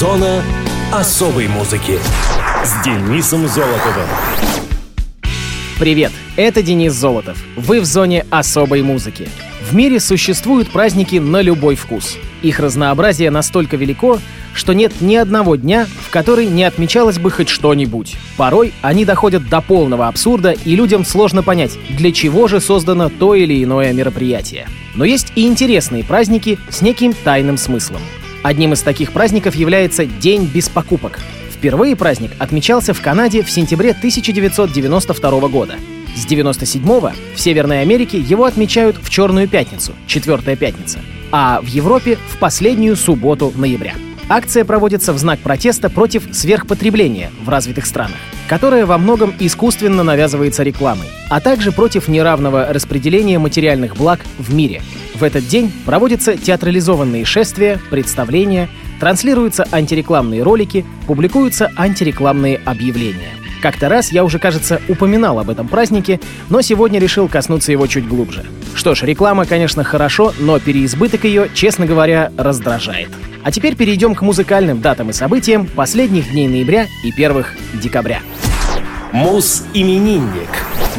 Зона особой музыки с Денисом Золотовым. Привет, это Денис Золотов. Вы в зоне особой музыки. В мире существуют праздники на любой вкус. Их разнообразие настолько велико, что нет ни одного дня, в который не отмечалось бы хоть что-нибудь. Порой они доходят до полного абсурда, и людям сложно понять, для чего же создано то или иное мероприятие. Но есть и интересные праздники с неким тайным смыслом. Одним из таких праздников является День без покупок. Впервые праздник отмечался в Канаде в сентябре 1992 года. С 97-го в Северной Америке его отмечают в Черную пятницу, Четвертая пятница, а в Европе в последнюю субботу ноября. Акция проводится в знак протеста против сверхпотребления в развитых странах, которое во многом искусственно навязывается рекламой, а также против неравного распределения материальных благ в мире. В этот день проводятся театрализованные шествия, представления, транслируются антирекламные ролики, публикуются антирекламные объявления. Как-то раз я уже, кажется, упоминал об этом празднике, но сегодня решил коснуться его чуть глубже. Что ж, реклама, конечно, хорошо, но переизбыток ее, честно говоря, раздражает. А теперь перейдем к музыкальным датам и событиям последних дней ноября и первых декабря. Мус-именинник.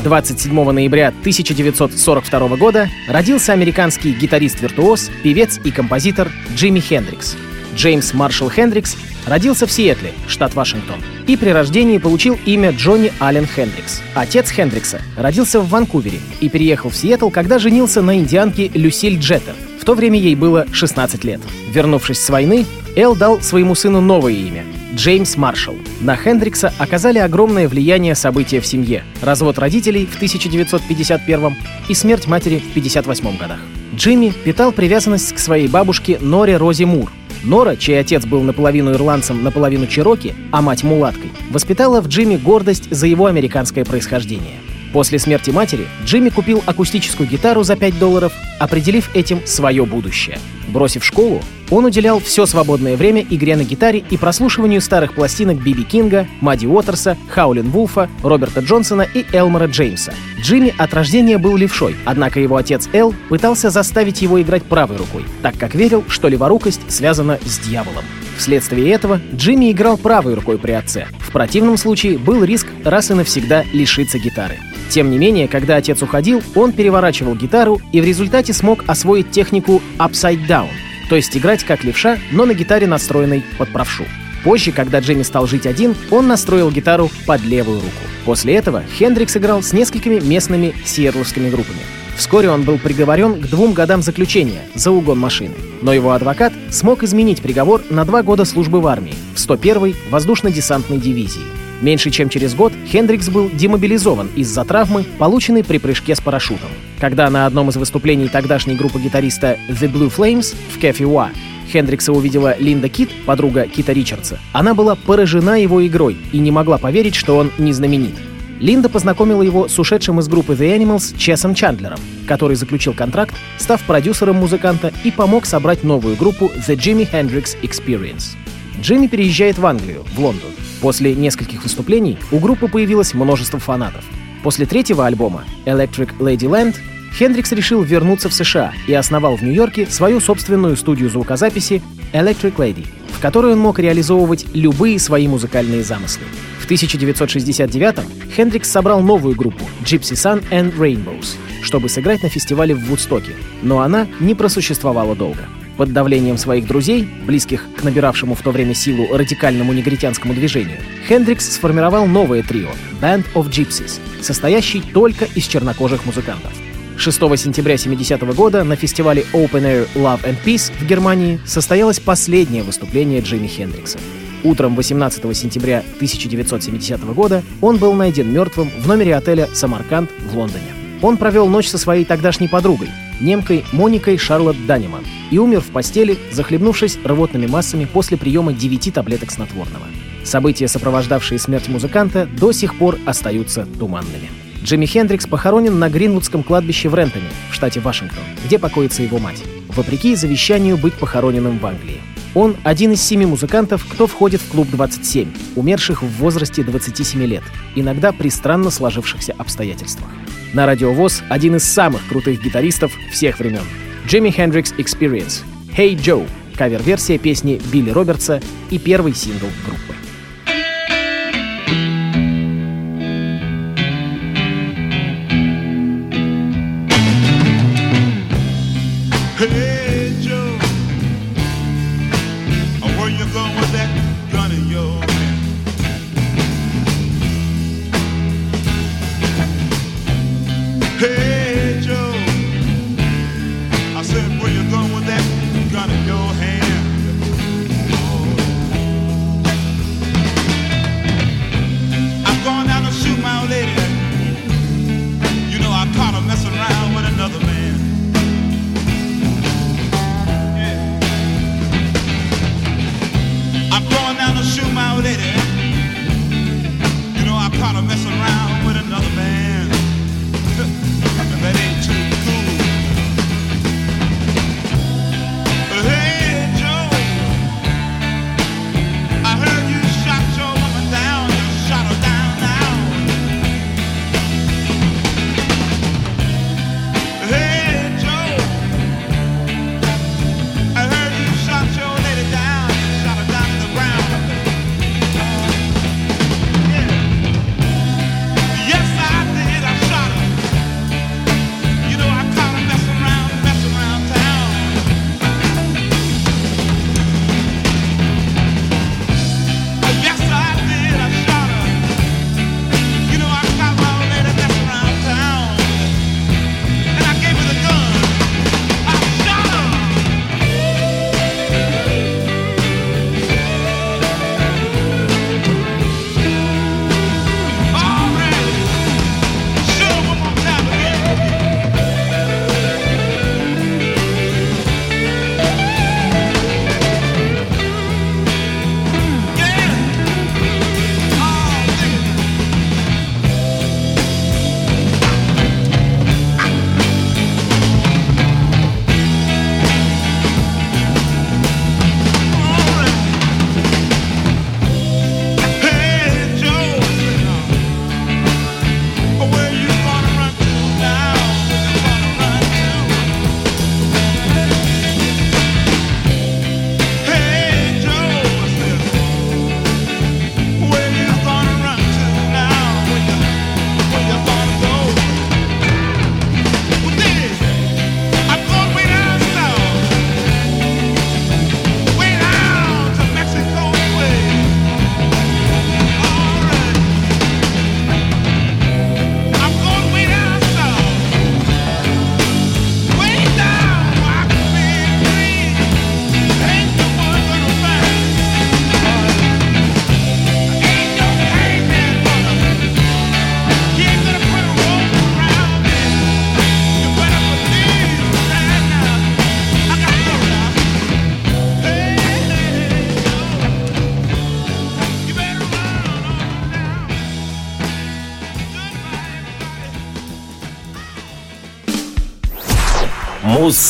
27 ноября 1942 года родился американский гитарист-виртуоз, певец и композитор Джимми Хендрикс. Джеймс Маршалл Хендрикс родился в Сиэтле, штат Вашингтон, и при рождении получил имя Джонни Аллен Хендрикс. Отец Хендрикса родился в Ванкувере и переехал в Сиэтл, когда женился на индианке Люсиль Джеттер. В то время ей было 16 лет. Вернувшись с войны, Эл дал своему сыну новое имя — Джеймс Маршалл. На Хендрикса оказали огромное влияние события в семье, развод родителей в 1951 и смерть матери в 1958 годах. Джимми питал привязанность к своей бабушке Норе Рози Мур, Нора, чей отец был наполовину ирландцем, наполовину чероки, а мать мулаткой, воспитала в Джимми гордость за его американское происхождение. После смерти матери Джимми купил акустическую гитару за 5 долларов, определив этим свое будущее. Бросив школу, он уделял все свободное время игре на гитаре и прослушиванию старых пластинок Биби Кинга, Мадди Уотерса, Хаулин Вулфа, Роберта Джонсона и Элмора Джеймса. Джимми от рождения был левшой, однако его отец Эл пытался заставить его играть правой рукой, так как верил, что леворукость связана с дьяволом. Вследствие этого Джимми играл правой рукой при отце. В противном случае был риск раз и навсегда лишиться гитары. Тем не менее, когда отец уходил, он переворачивал гитару и в результате смог освоить технику upside down, то есть играть как левша, но на гитаре настроенной под правшу. Позже, когда Джимми стал жить один, он настроил гитару под левую руку. После этого Хендрикс играл с несколькими местными сиэрловскими группами. Вскоре он был приговорен к двум годам заключения за угон машины. Но его адвокат смог изменить приговор на два года службы в армии в 101-й воздушно-десантной дивизии. Меньше чем через год Хендрикс был демобилизован из-за травмы, полученной при прыжке с парашютом. Когда на одном из выступлений тогдашней группы гитариста The Blue Flames в Кэфе Уа Хендрикса увидела Линда Кит, подруга Кита Ричардса, она была поражена его игрой и не могла поверить, что он не знаменит. Линда познакомила его с ушедшим из группы The Animals Чесом Чандлером, который заключил контракт, став продюсером музыканта и помог собрать новую группу The Jimi Hendrix Experience. Джимми переезжает в Англию, в Лондон. После нескольких выступлений у группы появилось множество фанатов. После третьего альбома Electric Ladyland Хендрикс решил вернуться в США и основал в Нью-Йорке свою собственную студию звукозаписи Electric Lady, в которой он мог реализовывать любые свои музыкальные замыслы. В 1969-м Хендрикс собрал новую группу Gypsy Sun and Rainbows, чтобы сыграть на фестивале в Вудстоке, но она не просуществовала долго. Под давлением своих друзей, близких к набиравшему в то время силу радикальному негритянскому движению, Хендрикс сформировал новое трио Band of Gypsies, состоящий только из чернокожих музыкантов. 6 сентября 70 -го года на фестивале Open Air Love and Peace в Германии состоялось последнее выступление Джимми Хендрикса. Утром 18 сентября 1970 года он был найден мертвым в номере отеля «Самарканд» в Лондоне. Он провел ночь со своей тогдашней подругой, немкой Моникой Шарлотт Данеман, и умер в постели, захлебнувшись рвотными массами после приема 9 таблеток снотворного. События, сопровождавшие смерть музыканта, до сих пор остаются туманными. Джимми Хендрикс похоронен на Гринвудском кладбище в Рентоне, в штате Вашингтон, где покоится его мать, вопреки завещанию быть похороненным в Англии. Он один из семи музыкантов, кто входит в клуб 27, умерших в возрасте 27 лет, иногда при странно сложившихся обстоятельствах. На радиовоз один из самых крутых гитаристов всех времен. Джимми Хендрикс Experience. Hey Joe кавер-версия песни Билли Робертса и первый сингл группы.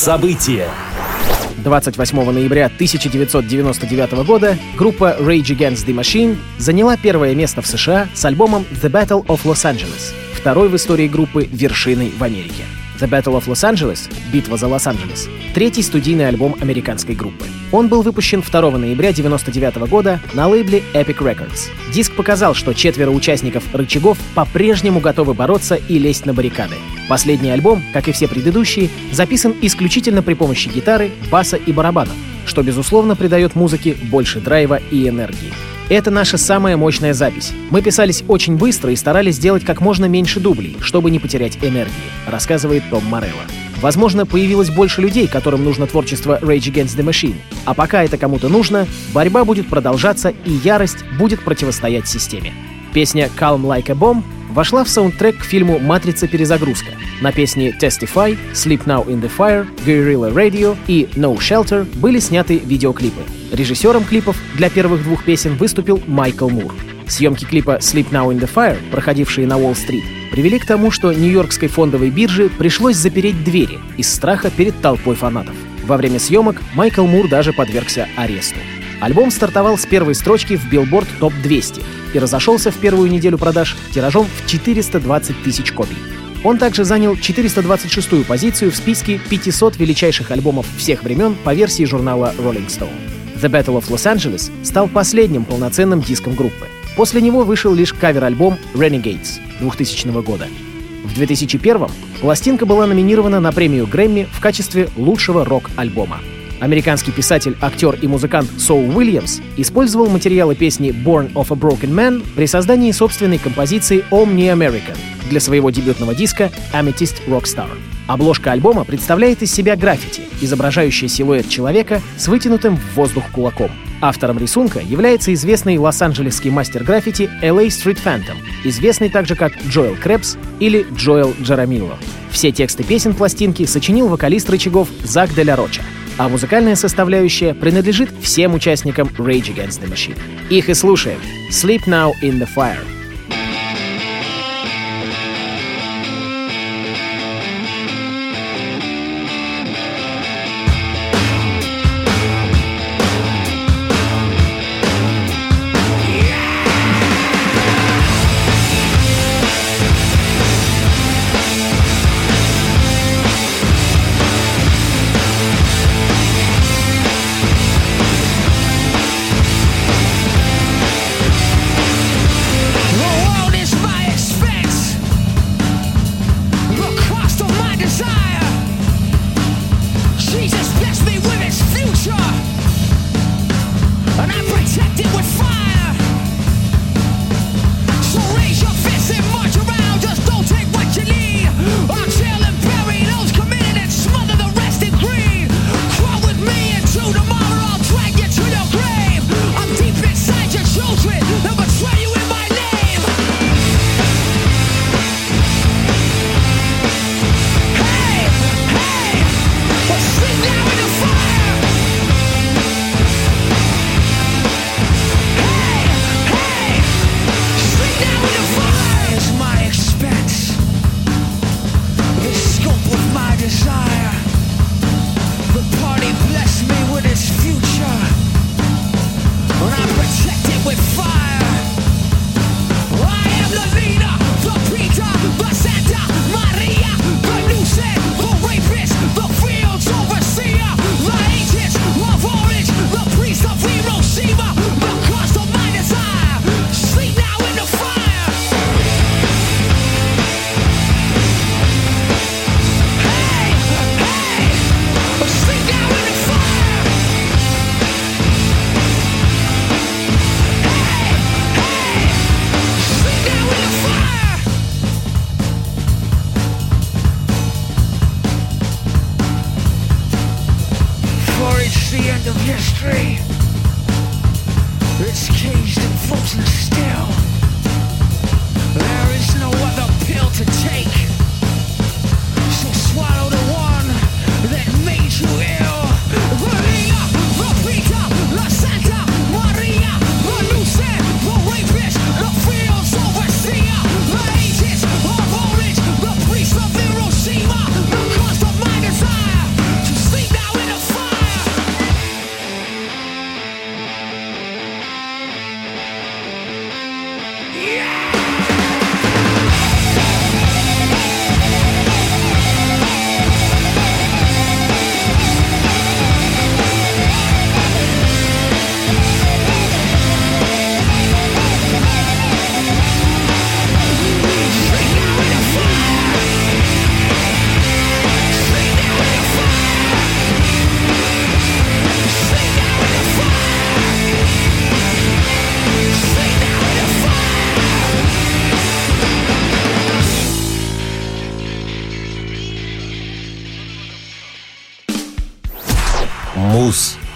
Муз-события. 28 ноября 1999 года группа Rage Against the Machine заняла первое место в США с альбомом The Battle of Los Angeles, второй в истории группы вершиной в Америке. The Battle of Los Angeles — «Битва за Лос-Анджелес» — третий студийный альбом американской группы. Он был выпущен 2 ноября 1999 года на лейбле Epic Records. Диск показал, что четверо участников «Рычагов» по-прежнему готовы бороться и лезть на баррикады. Последний альбом, как и все предыдущие, записан исключительно при помощи гитары, баса и барабанов, что, безусловно, придает музыке больше драйва и энергии. Это наша самая мощная запись. Мы писались очень быстро и старались сделать как можно меньше дублей, чтобы не потерять энергии, рассказывает Том Морелло. Возможно, появилось больше людей, которым нужно творчество Rage Against the Machine. А пока это кому-то нужно, борьба будет продолжаться и ярость будет противостоять системе. Песня «Calm Like a Bomb» вошла в саундтрек к фильму «Матрица. Перезагрузка». На песни «Testify», «Sleep Now in the Fire», «Guerrilla Radio» и «No Shelter» были сняты видеоклипы. Режиссером клипов для первых двух песен выступил Майкл Мур. Съемки клипа «Sleep Now in the Fire», проходившие на Уолл-стрит, привели к тому, что Нью-Йоркской фондовой бирже пришлось запереть двери из страха перед толпой фанатов. Во время съемок Майкл Мур даже подвергся аресту. Альбом стартовал с первой строчки в Billboard Top 200 и разошелся в первую неделю продаж тиражом в 420 тысяч копий. Он также занял 426-ю позицию в списке 500 величайших альбомов всех времен по версии журнала Rolling Stone. The Battle of Los Angeles стал последним полноценным диском группы. После него вышел лишь кавер-альбом Renegades 2000 года. В 2001 пластинка была номинирована на премию Грэмми в качестве лучшего рок-альбома. Американский писатель, актер и музыкант Соул Уильямс использовал материалы песни Born of a Broken Man при создании собственной композиции Omni American для своего дебютного диска Amethyst Rockstar. Обложка альбома представляет из себя граффити, изображающее силуэт человека с вытянутым в воздух кулаком. Автором рисунка является известный лос-анджелесский мастер граффити LA Street Phantom, известный также как Джоэл Крепс или Джоэл Джарамило. Все тексты песен пластинки сочинил вокалист рычагов Зак Деля Роча а музыкальная составляющая принадлежит всем участникам Rage Against the Machine. Их и слушаем. Sleep Now in the Fire.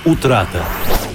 Утрата.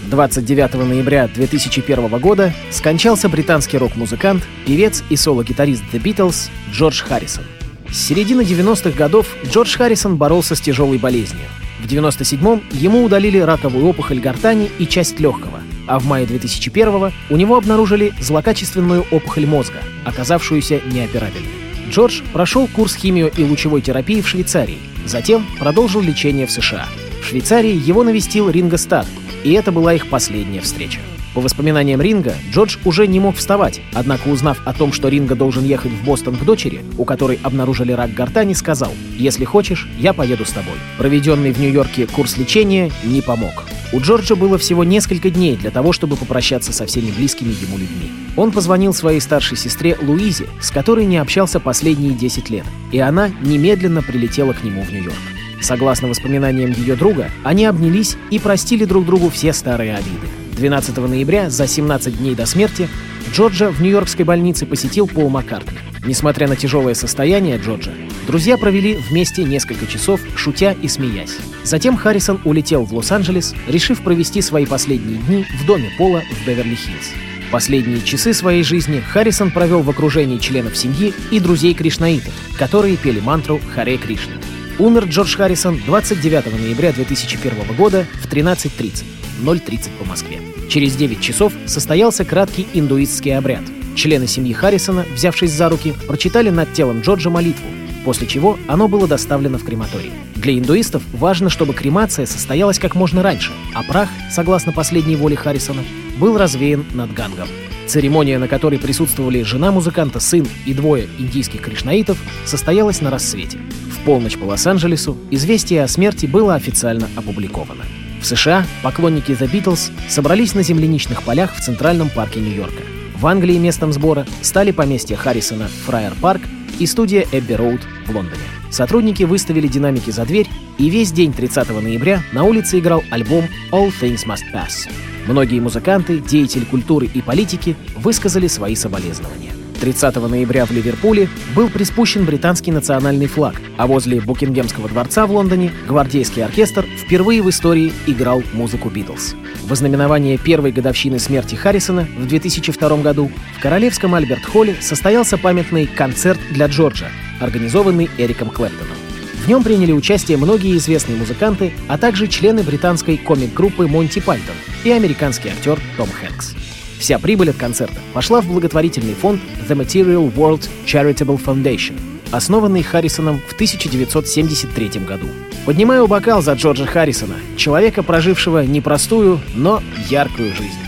29 ноября 2001 года скончался британский рок-музыкант, певец и соло-гитарист The Beatles Джордж Харрисон. С середины 90-х годов Джордж Харрисон боролся с тяжелой болезнью. В 97-м ему удалили раковую опухоль гортани и часть легкого, а в мае 2001-го у него обнаружили злокачественную опухоль мозга, оказавшуюся неоперабельной. Джордж прошел курс химио- и лучевой терапии в Швейцарии, затем продолжил лечение в США. В Швейцарии его навестил Ринго Старр, и это была их последняя встреча. По воспоминаниям Ринга, Джордж уже не мог вставать, однако узнав о том, что Ринга должен ехать в Бостон к дочери, у которой обнаружили рак гортани, сказал «Если хочешь, я поеду с тобой». Проведенный в Нью-Йорке курс лечения не помог. У Джорджа было всего несколько дней для того, чтобы попрощаться со всеми близкими ему людьми. Он позвонил своей старшей сестре Луизе, с которой не общался последние 10 лет, и она немедленно прилетела к нему в Нью-Йорк. Согласно воспоминаниям ее друга, они обнялись и простили друг другу все старые обиды. 12 ноября, за 17 дней до смерти, Джорджа в нью-йоркской больнице посетил Пол Маккартни. Несмотря на тяжелое состояние Джорджа, друзья провели вместе несколько часов, шутя и смеясь. Затем Харрисон улетел в Лос-Анджелес, решив провести свои последние дни в доме Пола в Беверли-Хиллз. Последние часы своей жизни Харрисон провел в окружении членов семьи и друзей кришнаитов, которые пели мантру «Харе Кришна». Умер Джордж Харрисон 29 ноября 2001 года в 13.30. 0.30 по Москве. Через 9 часов состоялся краткий индуистский обряд. Члены семьи Харрисона, взявшись за руки, прочитали над телом Джорджа молитву, после чего оно было доставлено в крематорий. Для индуистов важно, чтобы кремация состоялась как можно раньше, а прах, согласно последней воле Харрисона, был развеян над Гангом. Церемония, на которой присутствовали жена музыканта, сын и двое индийских кришнаитов, состоялась на рассвете. В полночь по Лос-Анджелесу известие о смерти было официально опубликовано. В США поклонники The Beatles собрались на земляничных полях в Центральном парке Нью-Йорка. В Англии местом сбора стали поместье Харрисона Фрайер Парк и студия Эбби Роуд в Лондоне. Сотрудники выставили динамики за дверь, и весь день 30 ноября на улице играл альбом All Things Must Pass. Многие музыканты, деятели культуры и политики высказали свои соболезнования. 30 ноября в Ливерпуле был приспущен британский национальный флаг, а возле Букингемского дворца в Лондоне гвардейский оркестр впервые в истории играл музыку Битлз. В ознаменование первой годовщины смерти Харрисона в 2002 году в Королевском Альберт-Холле состоялся памятный концерт для Джорджа, организованный Эриком Клэптоном. В нем приняли участие многие известные музыканты, а также члены британской комик-группы Монти Пайтон и американский актер Том Хэнкс. Вся прибыль от концерта пошла в благотворительный фонд The Material World Charitable Foundation, основанный Харрисоном в 1973 году. Поднимаю бокал за Джорджа Харрисона, человека, прожившего непростую, но яркую жизнь.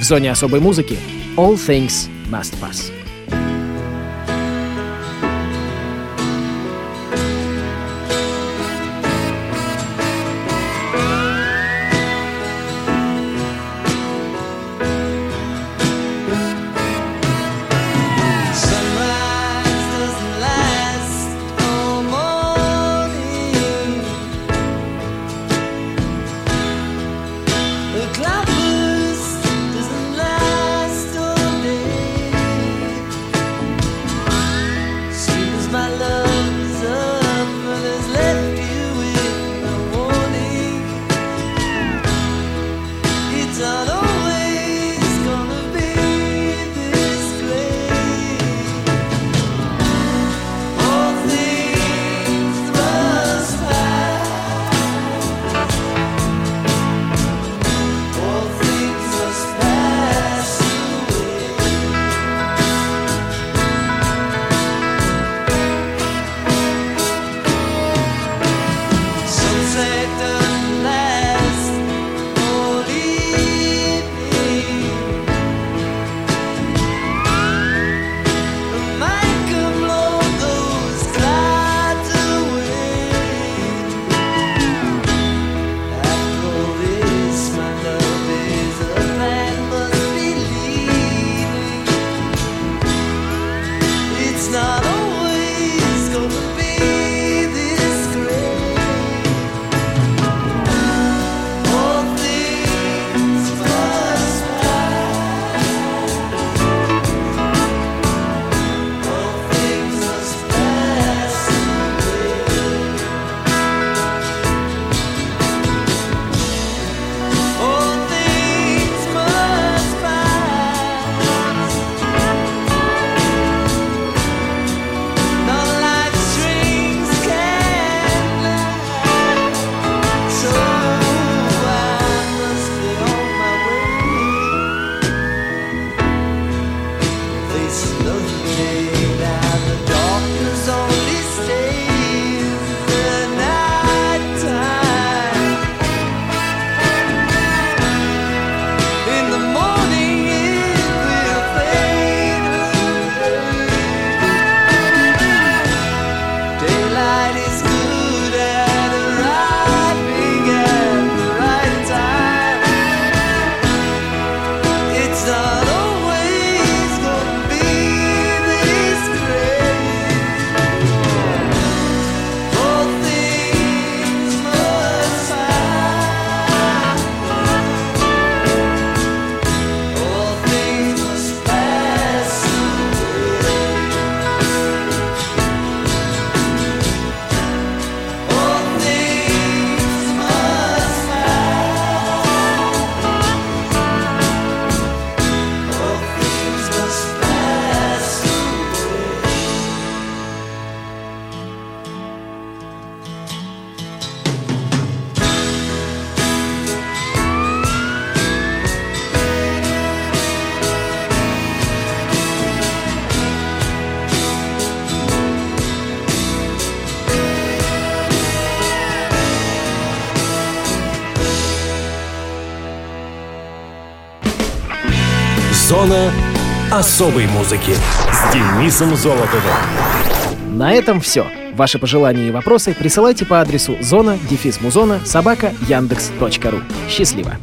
В зоне особой музыки All Things Must Pass. Зона особой музыки с Денисом Золотовым. На этом все. Ваши пожелания и вопросы присылайте по адресу зона дефис музона собака яндекс.ру. Счастливо!